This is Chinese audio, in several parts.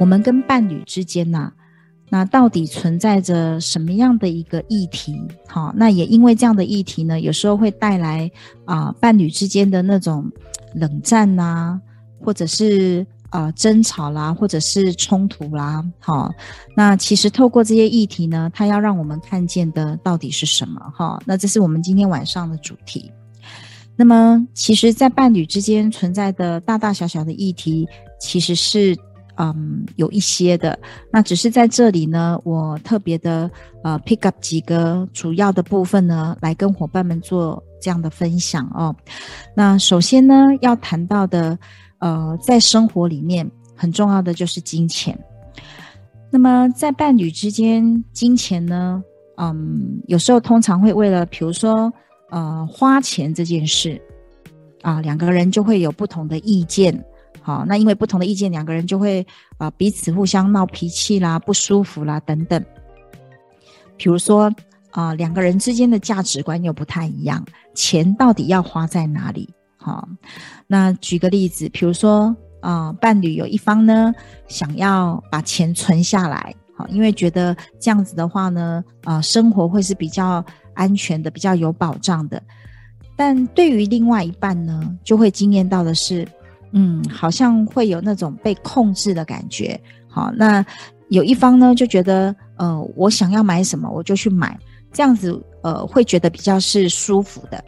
我们跟伴侣之间呢、那到底存在着什么样的一个议题？好，那也因为这样的议题呢，有时候会带来啊、伴侣之间的那种冷战呐、或者是啊、呃、争吵啦，或者是冲突啦。好，那其实透过这些议题呢，它要让我们看见的到底是什么？哈，那这是我们今天晚上的主题。那么，其实，在伴侣之间存在的大大小小的议题，其实是。嗯，有一些的，那只是在这里呢，我特别的呃 pick up 几个主要的部分呢，来跟伙伴们做这样的分享哦。那首先呢，要谈到的呃，在生活里面很重要的就是金钱。那么在伴侣之间，金钱呢，嗯，有时候通常会为了，比如说呃，花钱这件事啊，两个人就会有不同的意见。好，那因为不同的意见，两个人就会啊、彼此互相闹脾气啦、不舒服啦等等。比如说啊、两个人之间的价值观又不太一样，钱到底要花在哪里？好，那举个例子，比如说啊、伴侣有一方呢想要把钱存下来，好，因为觉得这样子的话呢，啊、生活会是比较安全的、比较有保障的。但对于另外一半呢，就会惊艳到的是。嗯，好像会有那种被控制的感觉。好，那有一方呢就觉得，呃，我想要买什么我就去买，这样子，呃，会觉得比较是舒服的。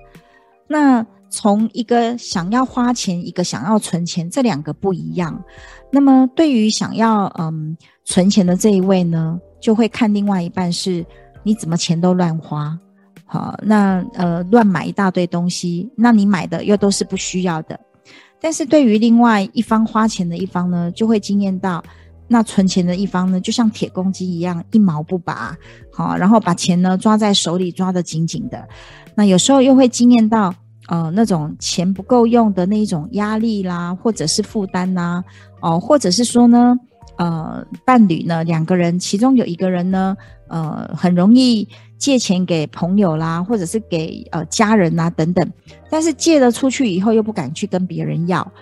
那从一个想要花钱，一个想要存钱，这两个不一样。那么对于想要嗯存钱的这一位呢，就会看另外一半是你怎么钱都乱花，好，那呃乱买一大堆东西，那你买的又都是不需要的。但是对于另外一方花钱的一方呢，就会惊艳到，那存钱的一方呢，就像铁公鸡一样一毛不拔，好，然后把钱呢抓在手里抓得紧紧的。那有时候又会惊艳到，呃，那种钱不够用的那一种压力啦，或者是负担呐，哦，或者是说呢，呃，伴侣呢两个人其中有一个人呢，呃，很容易。借钱给朋友啦，或者是给呃家人啦等等，但是借了出去以后又不敢去跟别人要，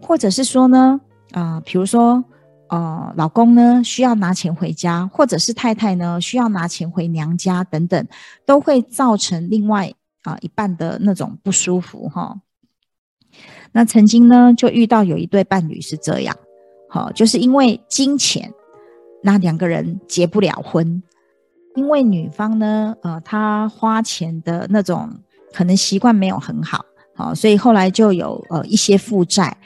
或者是说呢，啊、比如说呃，老公呢需要拿钱回家，或者是太太呢需要拿钱回娘家等等，都会造成另外啊、一半的那种不舒服哈。那曾经呢就遇到有一对伴侣是这样，好，就是因为金钱，那两个人结不了婚。因为女方呢，呃，她花钱的那种可能习惯没有很好，好，所以后来就有呃一些负债。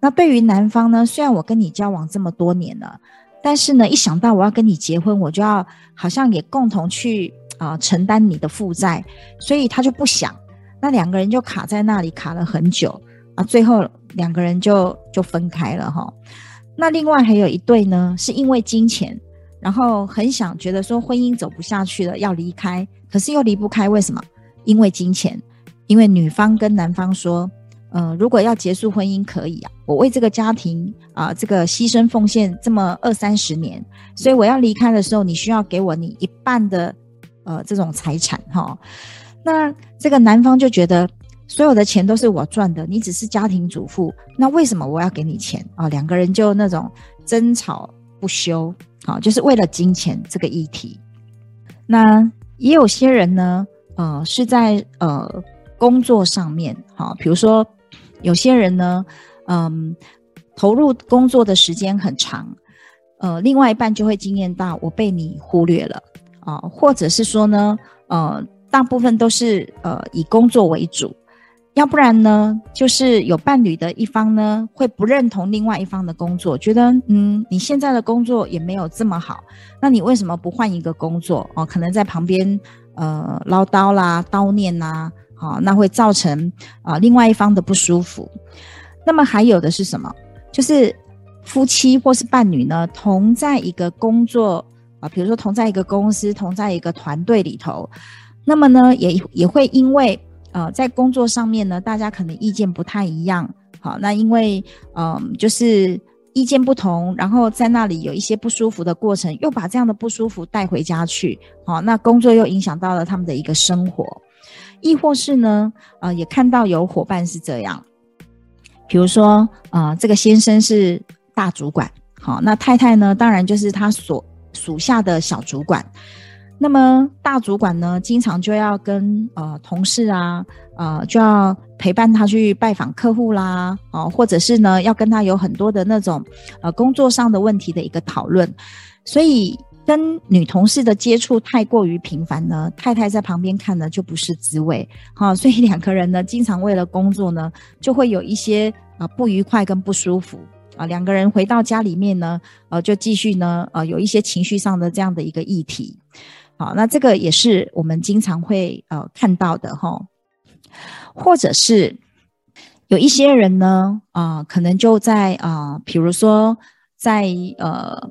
那对于男方呢，虽然我跟你交往这么多年了，但是呢，一想到我要跟你结婚，我就要好像也共同去啊、呃、承担你的负债，所以他就不想。那两个人就卡在那里卡了很久啊，最后两个人就就分开了哈。那另外还有一对呢，是因为金钱。然后很想觉得说婚姻走不下去了，要离开，可是又离不开，为什么？因为金钱。因为女方跟男方说，呃，如果要结束婚姻可以啊，我为这个家庭啊、这个牺牲奉献这么二三十年，所以我要离开的时候，你需要给我你一半的呃这种财产哈、那这个男方就觉得所有的钱都是我赚的，你只是家庭主妇，那为什么我要给你钱啊、两个人就那种争吵不休。好，就是为了金钱这个议题。那也有些人呢，呃，是在呃工作上面，好，比如说有些人呢，嗯，投入工作的时间很长，呃，另外一半就会经验到我被你忽略了啊，或者是说呢，呃，大部分都是呃以工作为主。要不然呢，就是有伴侣的一方呢，会不认同另外一方的工作，觉得嗯，你现在的工作也没有这么好，那你为什么不换一个工作哦？可能在旁边呃唠叨啦、叨念呐，好，那会造成啊、另外一方的不舒服。那么还有的是什么？就是夫妻或是伴侣呢，同在一个工作啊，比如说同在一个公司、同在一个团队里头，那么呢，也也会因为呃在工作上面呢，大家可能意见不太一样，好，那因为嗯、就是。意见不同，然后在那里有一些不舒服的过程，又把这样的不舒服带回家去，好，那工作又影响到了他们的一个生活，亦或是呢，呃，也看到有伙伴是这样，比如说，呃，这个先生是大主管，好，那太太呢，当然就是他所属下的小主管。那么大主管呢，经常就要跟呃同事啊，呃就要陪伴他去拜访客户啦，哦、或者是呢要跟他有很多的那种呃工作上的问题的一个讨论，所以跟女同事的接触太过于频繁呢，太太在旁边看呢就不是滋味，好、呃，所以两个人呢经常为了工作呢就会有一些啊、不愉快跟不舒服。啊、两个人回到家里面呢，呃就继续呢呃有一些情绪上的这样的一个议题。好，那这个也是我们经常会呃看到的哈，或者是有一些人呢啊、可能就在啊、比如说在呃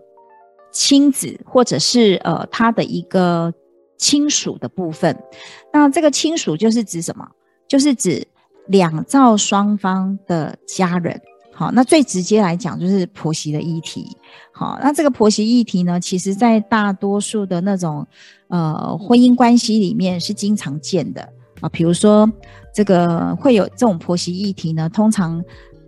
亲子或者是呃他的一个亲属的部分，那这个亲属就是指什么？就是指两造双方的家人。好，那最直接来讲就是婆媳的议题。好，那这个婆媳议题呢，其实在大多数的那种呃婚姻关系里面是经常见的啊。比如说这个会有这种婆媳议题呢，通常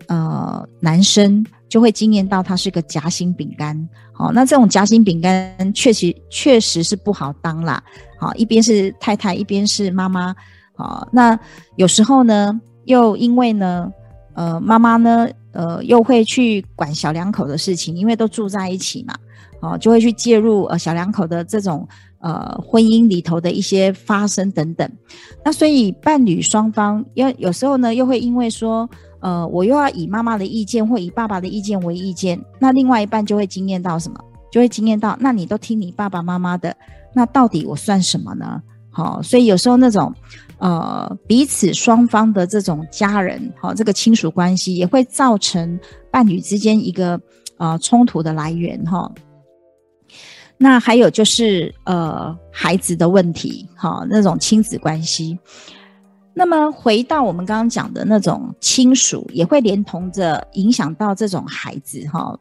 呃男生就会经验到他是个夹心饼干。好，那这种夹心饼干确实确实是不好当啦。好，一边是太太，一边是妈妈。好，那有时候呢，又因为呢，呃，妈妈呢。呃，又会去管小两口的事情，因为都住在一起嘛，哦，就会去介入呃小两口的这种呃婚姻里头的一些发生等等。那所以伴侣双方，因为有时候呢，又会因为说，呃，我又要以妈妈的意见或以爸爸的意见为意见，那另外一半就会惊艳到什么？就会惊艳到，那你都听你爸爸妈妈的，那到底我算什么呢？好，所以有时候那种。呃，彼此双方的这种家人，哈、这个亲属关系也会造成伴侣之间一个呃冲突的来源哈、那还有就是呃孩子的问题，哈、那种亲子关系。那么回到我们刚刚讲的那种亲属，也会连同着影响到这种孩子哈、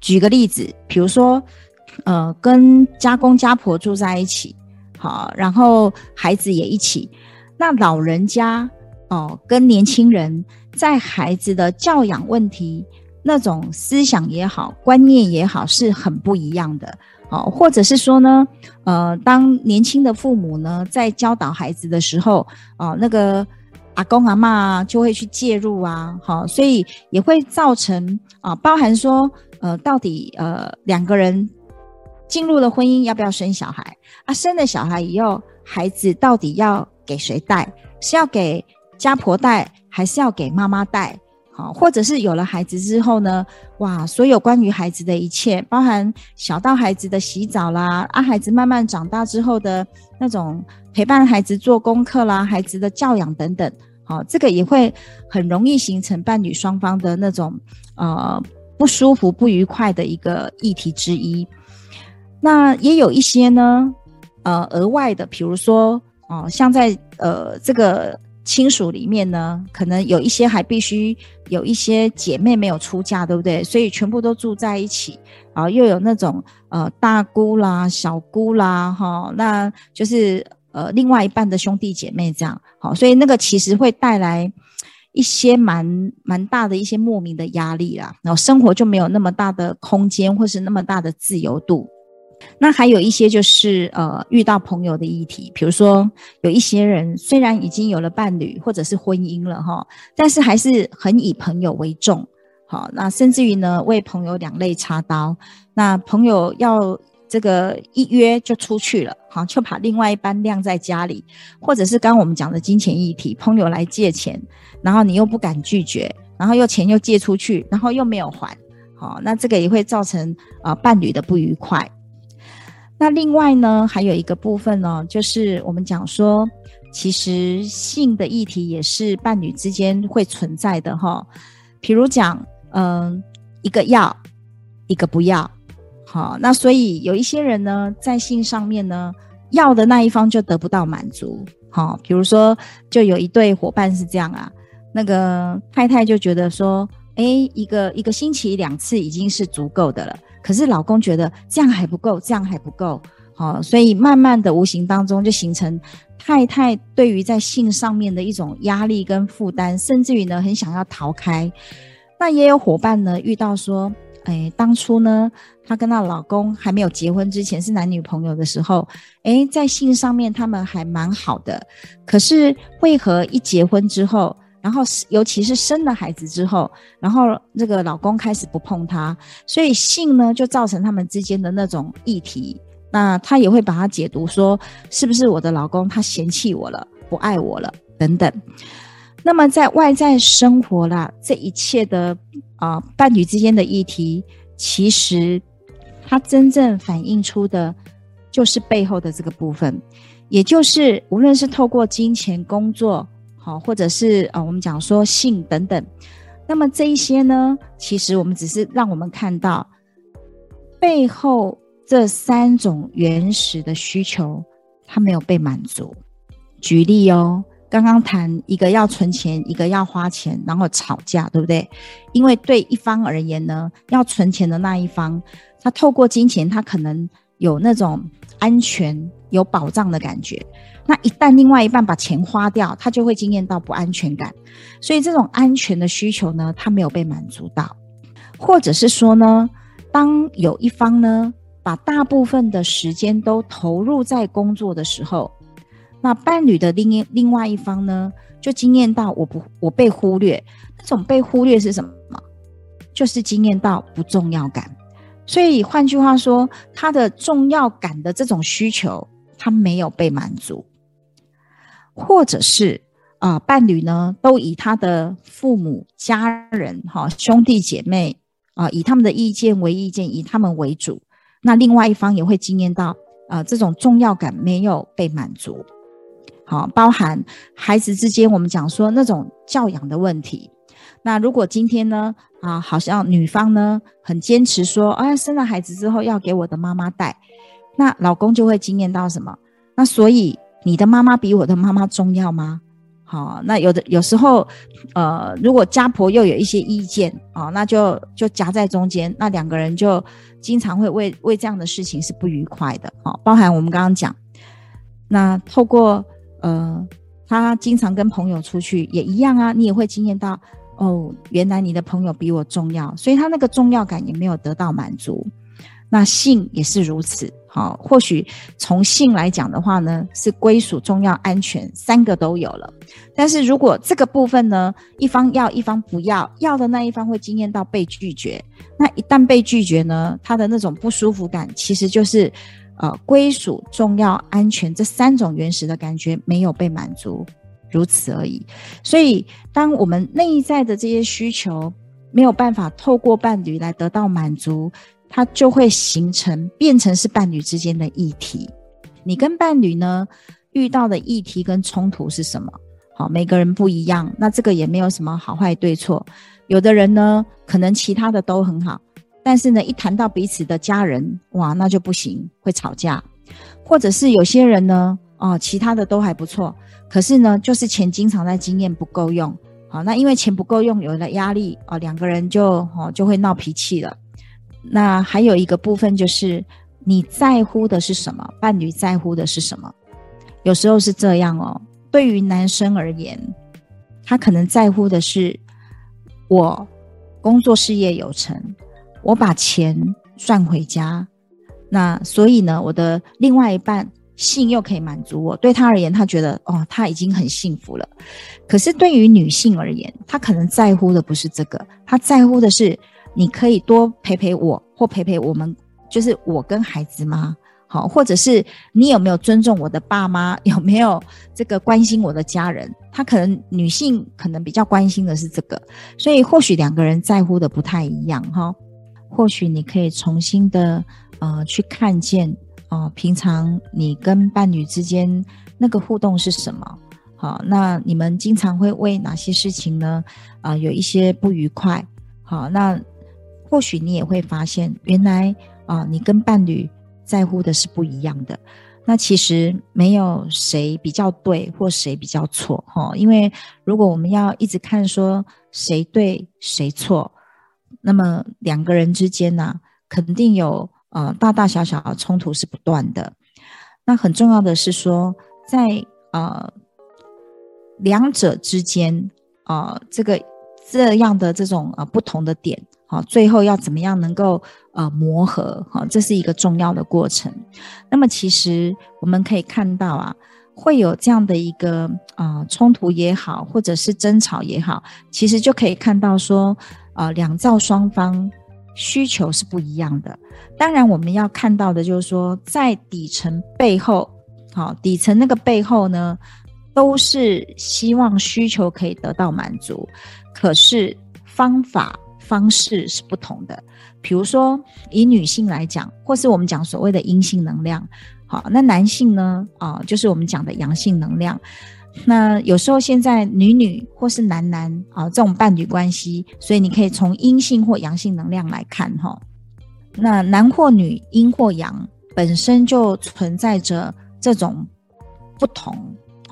举个例子，比如说呃跟家公家婆住在一起，好，然后孩子也一起。那老人家哦，跟年轻人在孩子的教养问题，那种思想也好，观念也好，是很不一样的哦。或者是说呢，呃，当年轻的父母呢，在教导孩子的时候，哦，那个阿公阿嬷就会去介入啊，好，所以也会造成啊，包含说，呃，到底呃两个人进入了婚姻，要不要生小孩啊？生了小孩以后，孩子到底要给谁带？是要给家婆带，还是要给妈妈带？好，或者是有了孩子之后呢？哇，所有关于孩子的一切，包含小到孩子的洗澡啦，啊，孩子慢慢长大之后的那种陪伴孩子做功课啦，孩子的教养等等，好，这个也会很容易形成伴侣双方的那种呃不舒服、不愉快的一个议题之一。那也有一些呢，呃，额外的，比如说。哦，像在呃这个亲属里面呢，可能有一些还必须有一些姐妹没有出嫁，对不对？所以全部都住在一起啊，又有那种呃大姑啦、小姑啦，哈、哦，那就是呃另外一半的兄弟姐妹这样。好、哦，所以那个其实会带来一些蛮蛮大的一些莫名的压力啦，然后生活就没有那么大的空间，或是那么大的自由度。那还有一些就是呃遇到朋友的议题，比如说有一些人虽然已经有了伴侣或者是婚姻了哈，但是还是很以朋友为重，好，那甚至于呢为朋友两肋插刀，那朋友要这个一约就出去了，好，就把另外一半晾在家里，或者是刚我们讲的金钱议题，朋友来借钱，然后你又不敢拒绝，然后又钱又借出去，然后又没有还，好，那这个也会造成啊、呃、伴侣的不愉快。那另外呢，还有一个部分呢，就是我们讲说，其实性的议题也是伴侣之间会存在的哈。比如讲，嗯，一个要，一个不要，好，那所以有一些人呢，在性上面呢，要的那一方就得不到满足，好，比如说，就有一对伙伴是这样啊，那个太太就觉得说，哎，一个一个星期两次已经是足够的了，可是老公觉得这样还不够，这样还不够，好，所以慢慢的无形当中就形成太太对于在性上面的一种压力跟负担，甚至于呢，很想要逃开。那也有伙伴呢，遇到说，哎，当初呢，她跟她老公还没有结婚之前是男女朋友的时候，哎，在性上面他们还蛮好的。可是为何一结婚之后，然后尤其是生了孩子之后，然后这个老公开始不碰她，所以性呢就造成他们之间的那种议题。那她也会把它解读说，是不是我的老公他嫌弃我了，不爱我了等等。那么在外在生活啦，这一切的啊、伴侣之间的议题，其实它真正反映出的，就是背后的这个部分，也就是无论是透过金钱、工作，好，或者是、呃、我们讲说性等等，那么这一些呢，其实我们只是让我们看到背后这三种原始的需求，它没有被满足。举例哦。刚刚谈一个要存钱，一个要花钱，然后吵架，对不对？因为对一方而言呢，要存钱的那一方，他透过金钱，他可能有那种安全、有保障的感觉。那一旦另外一半把钱花掉，他就会经验到不安全感。所以这种安全的需求呢，他没有被满足到，或者是说呢，当有一方呢，把大部分的时间都投入在工作的时候。那伴侣的另一另外一方呢，就经验到我不我被忽略，那种被忽略是什么？就是经验到不重要感。所以换句话说，他的重要感的这种需求，他没有被满足，或者是啊、伴侣呢都以他的父母、家人、哈兄弟姐妹啊、以他们的意见为意见，以他们为主。那另外一方也会经验到啊、呃，这种重要感没有被满足。好，包含孩子之间，我们讲说那种教养的问题。那如果今天呢，啊，好像女方呢很坚持说，啊，生了孩子之后要给我的妈妈带，那老公就会惊艳到什么？那所以你的妈妈比我的妈妈重要吗？好，那有的有时候，呃，如果家婆又有一些意见啊，那就就夹在中间，那两个人就经常会为为这样的事情是不愉快的。好，包含我们刚刚讲，那透过。呃，他经常跟朋友出去也一样啊，你也会惊艳到哦，原来你的朋友比我重要，所以他那个重要感也没有得到满足。那性也是如此，好，或许从性来讲的话呢，是归属、重要、安全三个都有了。但是如果这个部分呢，一方要，一方不要，要的那一方会惊艳到被拒绝，那一旦被拒绝呢，他的那种不舒服感其实就是。呃，归属、重要、安全这三种原始的感觉没有被满足，如此而已。所以，当我们内在的这些需求没有办法透过伴侣来得到满足，它就会形成变成是伴侣之间的议题。你跟伴侣呢遇到的议题跟冲突是什么？好，每个人不一样，那这个也没有什么好坏对错。有的人呢，可能其他的都很好。但是呢，一谈到彼此的家人，哇，那就不行，会吵架。或者是有些人呢，哦，其他的都还不错，可是呢，就是钱经常在经验不够用。好，那因为钱不够用，有了压力，哦，两个人就哦就会闹脾气了。那还有一个部分就是你在乎的是什么？伴侣在乎的是什么？有时候是这样哦。对于男生而言，他可能在乎的是我工作事业有成。我把钱赚回家，那所以呢，我的另外一半性又可以满足我。对他而言，他觉得哦，他已经很幸福了。可是对于女性而言，她可能在乎的不是这个，她在乎的是你可以多陪陪我，或陪陪我们，就是我跟孩子吗？好，或者是你有没有尊重我的爸妈？有没有这个关心我的家人？他可能女性可能比较关心的是这个，所以或许两个人在乎的不太一样哈。或许你可以重新的呃去看见哦，平常你跟伴侣之间那个互动是什么？好，那你们经常会为哪些事情呢？啊、有一些不愉快。好，那或许你也会发现，原来啊、你跟伴侣在乎的是不一样的。那其实没有谁比较对或谁比较错，哈，因为如果我们要一直看说谁对谁错，那么两个人之间呢、肯定有呃大大小小的冲突是不断的。那很重要的是说，在呃两者之间啊、这个这样的这种呃不同的点。好，最后要怎么样能够呃磨合？哈，这是一个重要的过程。那么其实我们可以看到啊，会有这样的一个啊、呃、冲突也好，或者是争吵也好，其实就可以看到说，呃，两造双方需求是不一样的。当然，我们要看到的就是说，在底层背后，好，底层那个背后呢，都是希望需求可以得到满足，可是方法。方式是不同的，比如说以女性来讲，或是我们讲所谓的阴性能量，好，那男性呢？啊，就是我们讲的阳性能量。那有时候现在女女或是男男啊，这种伴侣关系，所以你可以从阴性或阳性能量来看哈。那男或女，阴或阳，本身就存在着这种不同。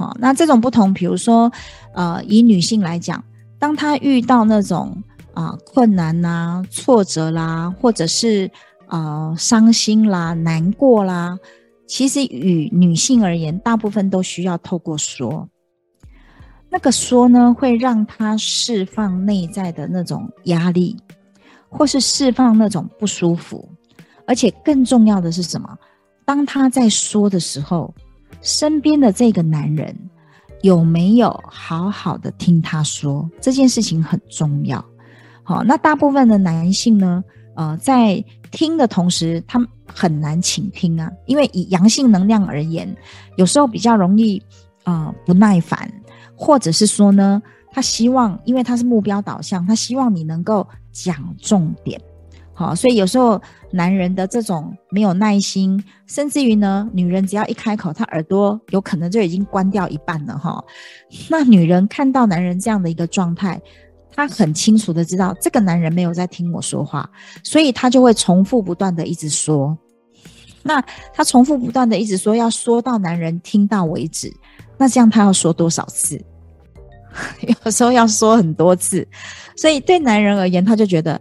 好，那这种不同，比如说呃，以女性来讲，当她遇到那种啊，困难呐、挫折啦，或者是呃伤心啦、难过啦，其实与女性而言，大部分都需要透过说。那个说呢，会让她释放内在的那种压力，或是释放那种不舒服。而且更重要的是什么？当她在说的时候，身边的这个男人有没有好好的听他说？这件事情很重要。好，那大部分的男性呢，呃，在听的同时，他很难倾听啊，因为以阳性能量而言，有时候比较容易，呃，不耐烦，或者是说呢，他希望，因为他是目标导向，他希望你能够讲重点，好，所以有时候男人的这种没有耐心，甚至于呢，女人只要一开口，他耳朵有可能就已经关掉一半了哈，那女人看到男人这样的一个状态。她很清楚的知道这个男人没有在听我说话，所以他就会重复不断的一直说。那他重复不断的一直说，要说到男人听到为止。那这样他要说多少次？有时候要说很多次。所以对男人而言，他就觉得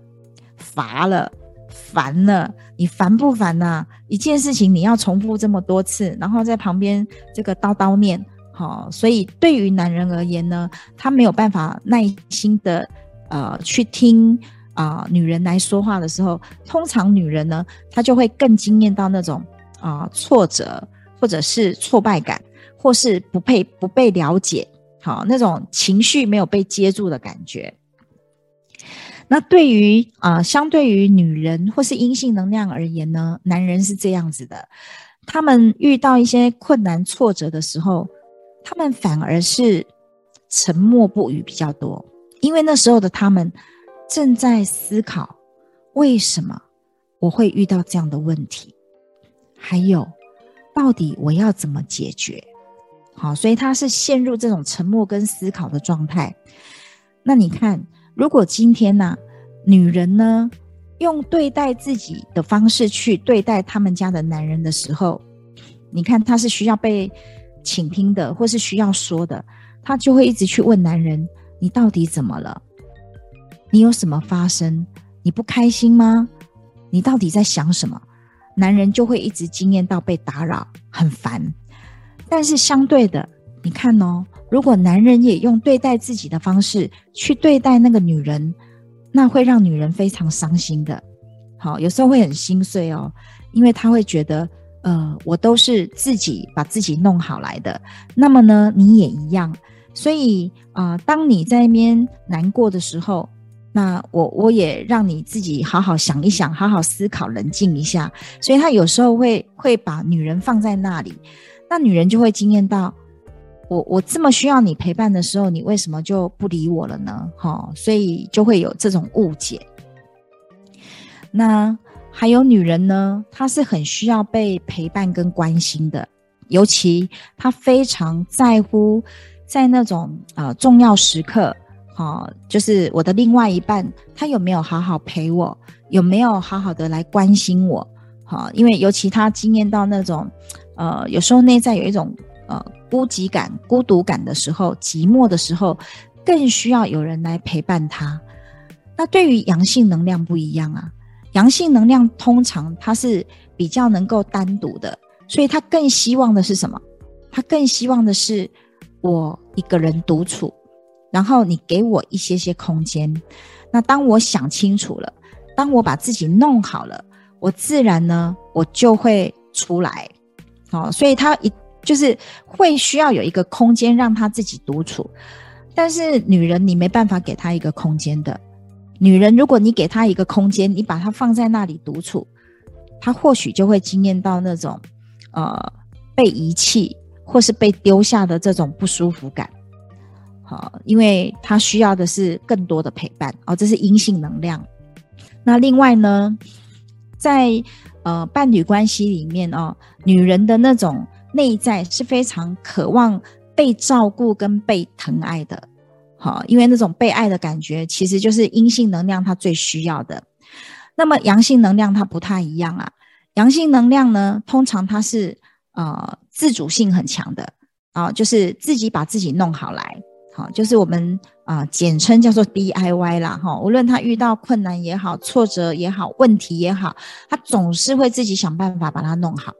乏了、烦了。你烦不烦呐、啊？一件事情你要重复这么多次，然后在旁边这个叨叨念。好，所以对于男人而言呢，他没有办法耐心的呃去听啊、女人来说话的时候，通常女人呢，她就会更惊艳到那种啊、挫折，或者是挫败感，或是不配不被了解，好，那种情绪没有被接住的感觉。那对于啊、相对于女人或是阴性能量而言呢，男人是这样子的，他们遇到一些困难挫折的时候。他们反而是沉默不语比较多，因为那时候的他们正在思考为什么我会遇到这样的问题，还有到底我要怎么解决。好，所以他是陷入这种沉默跟思考的状态。那你看，如果今天呢、女人呢用对待自己的方式去对待他们家的男人的时候，你看他是需要被。倾听的，或是需要说的，他就会一直去问男人：“你到底怎么了？你有什么发生？你不开心吗？你到底在想什么？”男人就会一直经验到被打扰，很烦。但是相对的，你看哦，如果男人也用对待自己的方式去对待那个女人，那会让女人非常伤心的。好，有时候会很心碎哦，因为他会觉得。呃，我都是自己把自己弄好来的。那么呢，你也一样。所以啊，当你在那边难过的时候，那我我也让你自己好好想一想，好好思考，冷静一下。所以他有时候会会把女人放在那里，那女人就会惊艳到，我我这么需要你陪伴的时候，你为什么就不理我了呢？哈，所以就会有这种误解。那。还有女人呢，她是很需要被陪伴跟关心的，尤其她非常在乎在那种呃重要时刻，哈、就是我的另外一半，他有没有好好陪我，有没有好好的来关心我，哈、因为尤其他经验到那种，呃，有时候内在有一种呃孤寂感、孤独感的时候，寂寞的时候，更需要有人来陪伴他。那对于阳性能量不一样啊。阳性能量通常它是比较能够单独的，所以他更希望的是什么？他更希望的是我一个人独处，然后你给我一些些空间。那当我想清楚了，当我把自己弄好了，我自然呢，我就会出来。哦，所以他一就是会需要有一个空间让他自己独处，但是女人你没办法给他一个空间的。女人，如果你给她一个空间，你把她放在那里独处，她或许就会经验到那种，呃，被遗弃或是被丢下的这种不舒服感。好，因为她需要的是更多的陪伴哦，这是阴性能量。那另外呢，在呃伴侣关系里面哦，女人的那种内在是非常渴望被照顾跟被疼爱的。好，因为那种被爱的感觉，其实就是阴性能量它最需要的。那么阳性能量它不太一样啊。阳性能量呢，通常它是呃自主性很强的啊、就是自己把自己弄好来。好，就是我们啊、简称叫做 DIY 啦。哈，无论他遇到困难也好、挫折也好、问题也好，他总是会自己想办法把它弄好。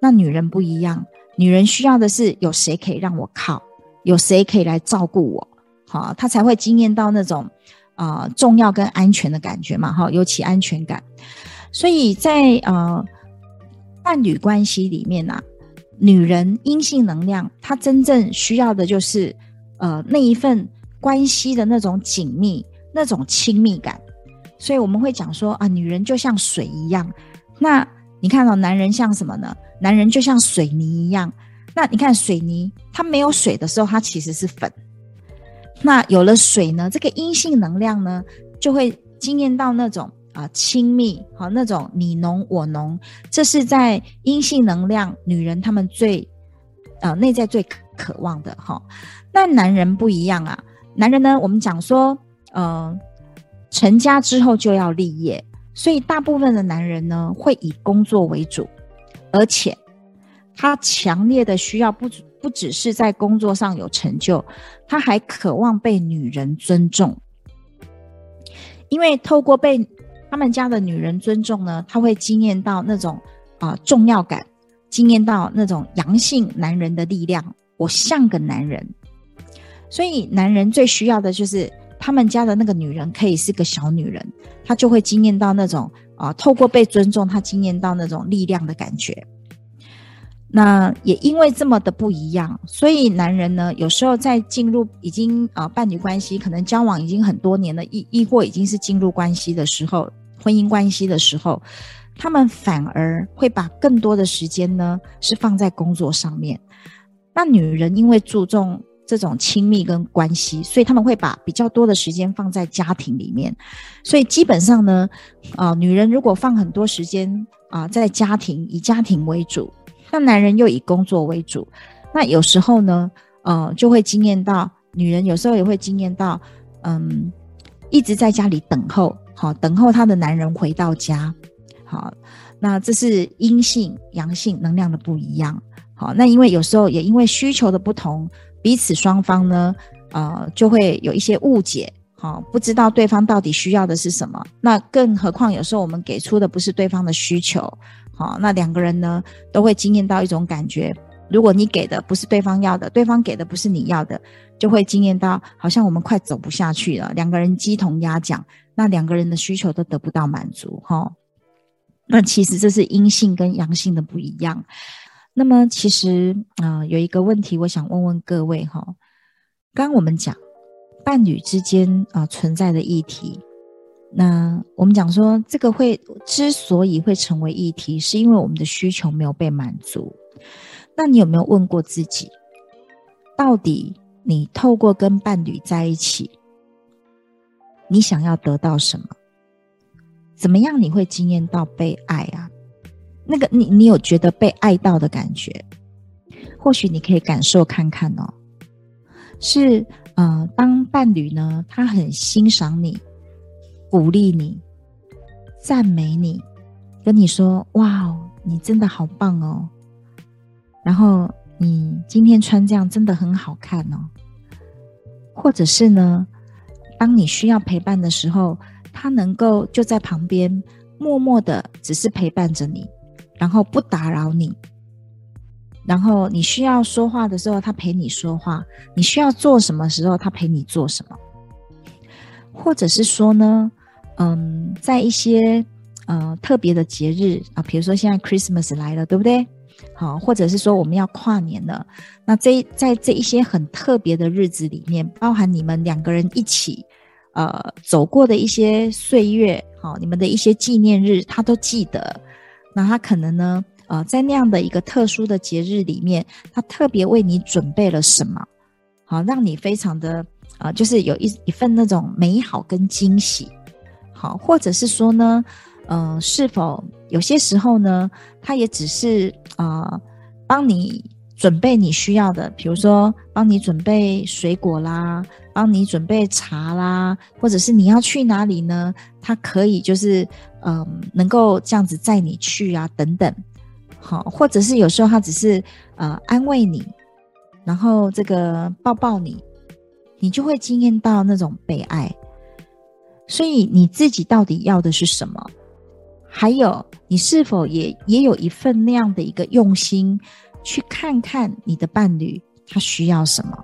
那女人不一样，女人需要的是有谁可以让我靠，有谁可以来照顾我。好，她才会经验到那种啊、呃、重要跟安全的感觉嘛，哈，尤其安全感。所以在呃伴侣关系里面呐、啊，女人阴性能量，她真正需要的就是呃那一份关系的那种紧密、那种亲密感。所以我们会讲说啊，女人就像水一样。那你看到、哦、男人像什么呢？男人就像水泥一样。那你看水泥，它没有水的时候，它其实是粉。那有了水呢，这个阴性能量呢，就会惊艳到那种啊、亲密，好那种你侬我侬，这是在阴性能量女人她们最呃内在最渴望的哈。那男人不一样啊，男人呢，我们讲说，呃，成家之后就要立业，所以大部分的男人呢会以工作为主，而且他强烈的需要不。不只是在工作上有成就，他还渴望被女人尊重。因为透过被他们家的女人尊重呢，他会经验到那种啊、重要感，经验到那种阳性男人的力量。我像个男人，所以男人最需要的就是他们家的那个女人可以是个小女人，她就会惊艳到那种啊、透过被尊重，她惊艳到那种力量的感觉。那也因为这么的不一样，所以男人呢，有时候在进入已经啊、伴侣关系，可能交往已经很多年了，亦亦或已经是进入关系的时候，婚姻关系的时候，他们反而会把更多的时间呢是放在工作上面。那女人因为注重这种亲密跟关系，所以他们会把比较多的时间放在家庭里面。所以基本上呢，啊、女人如果放很多时间啊、在家庭，以家庭为主。那男人又以工作为主，那有时候呢，呃，就会经验到女人有时候也会经验到，嗯，一直在家里等候，好，等候她的男人回到家，好，那这是阴性阳性能量的不一样，好，那因为有时候也因为需求的不同，彼此双方呢，呃，就会有一些误解，好，不知道对方到底需要的是什么，那更何况有时候我们给出的不是对方的需求。好，那两个人呢，都会经验到一种感觉，如果你给的不是对方要的，对方给的不是你要的，就会经验到好像我们快走不下去了。两个人鸡同鸭讲，那两个人的需求都得不到满足。哈，那其实这是阴性跟阳性的不一样。那么其实啊、有一个问题，我想问问各位哈，刚刚我们讲伴侣之间啊、存在的议题。那我们讲说，这个会之所以会成为议题，是因为我们的需求没有被满足。那你有没有问过自己，到底你透过跟伴侣在一起，你想要得到什么？怎么样你会惊艳到被爱啊？那个你你有觉得被爱到的感觉？或许你可以感受看看哦。是呃，当伴侣呢，他很欣赏你，鼓励你，赞美你，跟你说：“哇，你真的好棒哦！”然后你今天穿这样真的很好看哦。或者是呢，当你需要陪伴的时候，他能够就在旁边默默的只是陪伴着你。然后不打扰你，然后你需要说话的时候，他陪你说话；你需要做什么时候，他陪你做什么。或者是说呢，嗯，在一些呃特别的节日啊，比如说现在 Christmas 来了，对不对？好，或者是说我们要跨年了，那这在这一些很特别的日子里面，包含你们两个人一起呃走过的一些岁月，好，你们的一些纪念日，他都记得。那他可能呢，呃，在那样的一个特殊的节日里面，他特别为你准备了什么，好，让你非常的啊、呃，就是有一一份那种美好跟惊喜，好，或者是说呢，嗯、是否有些时候呢，他也只是啊、帮你准备你需要的，比如说帮你准备水果啦，帮你准备茶啦，或者是你要去哪里呢？他可以就是。嗯，能够这样子载你去啊，等等，好，或者是有时候他只是呃安慰你，然后这个抱抱你，你就会惊艳到那种被爱。所以你自己到底要的是什么？还有，你是否也也有一份那样的一个用心，去看看你的伴侣他需要什么？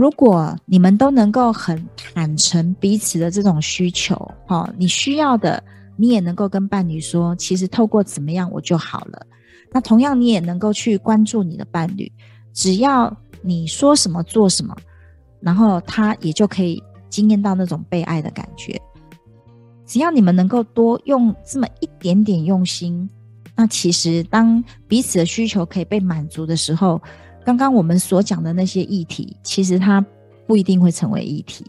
如果你们都能够很坦诚彼此的这种需求，哈，你需要的，你也能够跟伴侣说，其实透过怎么样我就好了。那同样，你也能够去关注你的伴侣，只要你说什么做什么，然后他也就可以经验到那种被爱的感觉。只要你们能够多用这么一点点用心，那其实当彼此的需求可以被满足的时候。刚刚我们所讲的那些议题，其实它不一定会成为议题。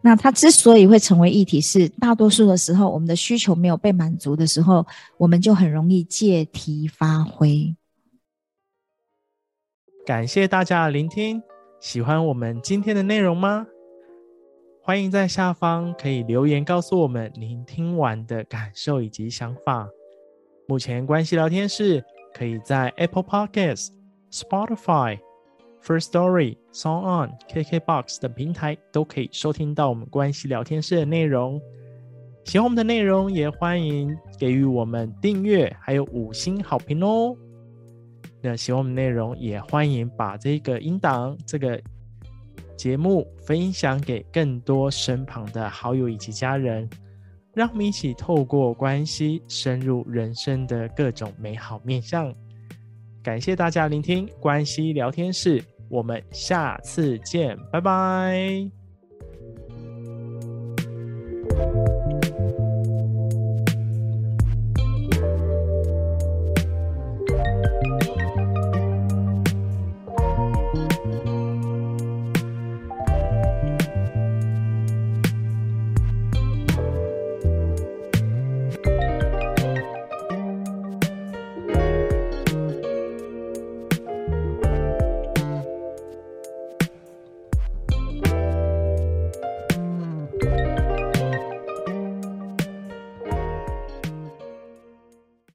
那它之所以会成为议题，是大多数的时候，我们的需求没有被满足的时候，我们就很容易借题发挥。感谢大家的聆听，喜欢我们今天的内容吗？欢迎在下方可以留言告诉我们您听完的感受以及想法。目前关系聊天室可以在 Apple Podcast。Spotify、First Story、Song On、KKBox 等平台都可以收听到我们关系聊天室的内容。喜欢我们的内容，也欢迎给予我们订阅，还有五星好评哦。那喜欢我们内容，也欢迎把这个音档、这个节目分享给更多身旁的好友以及家人，让我们一起透过关系深入人生的各种美好面向。感谢大家聆听关西聊天室，我们下次见，拜拜。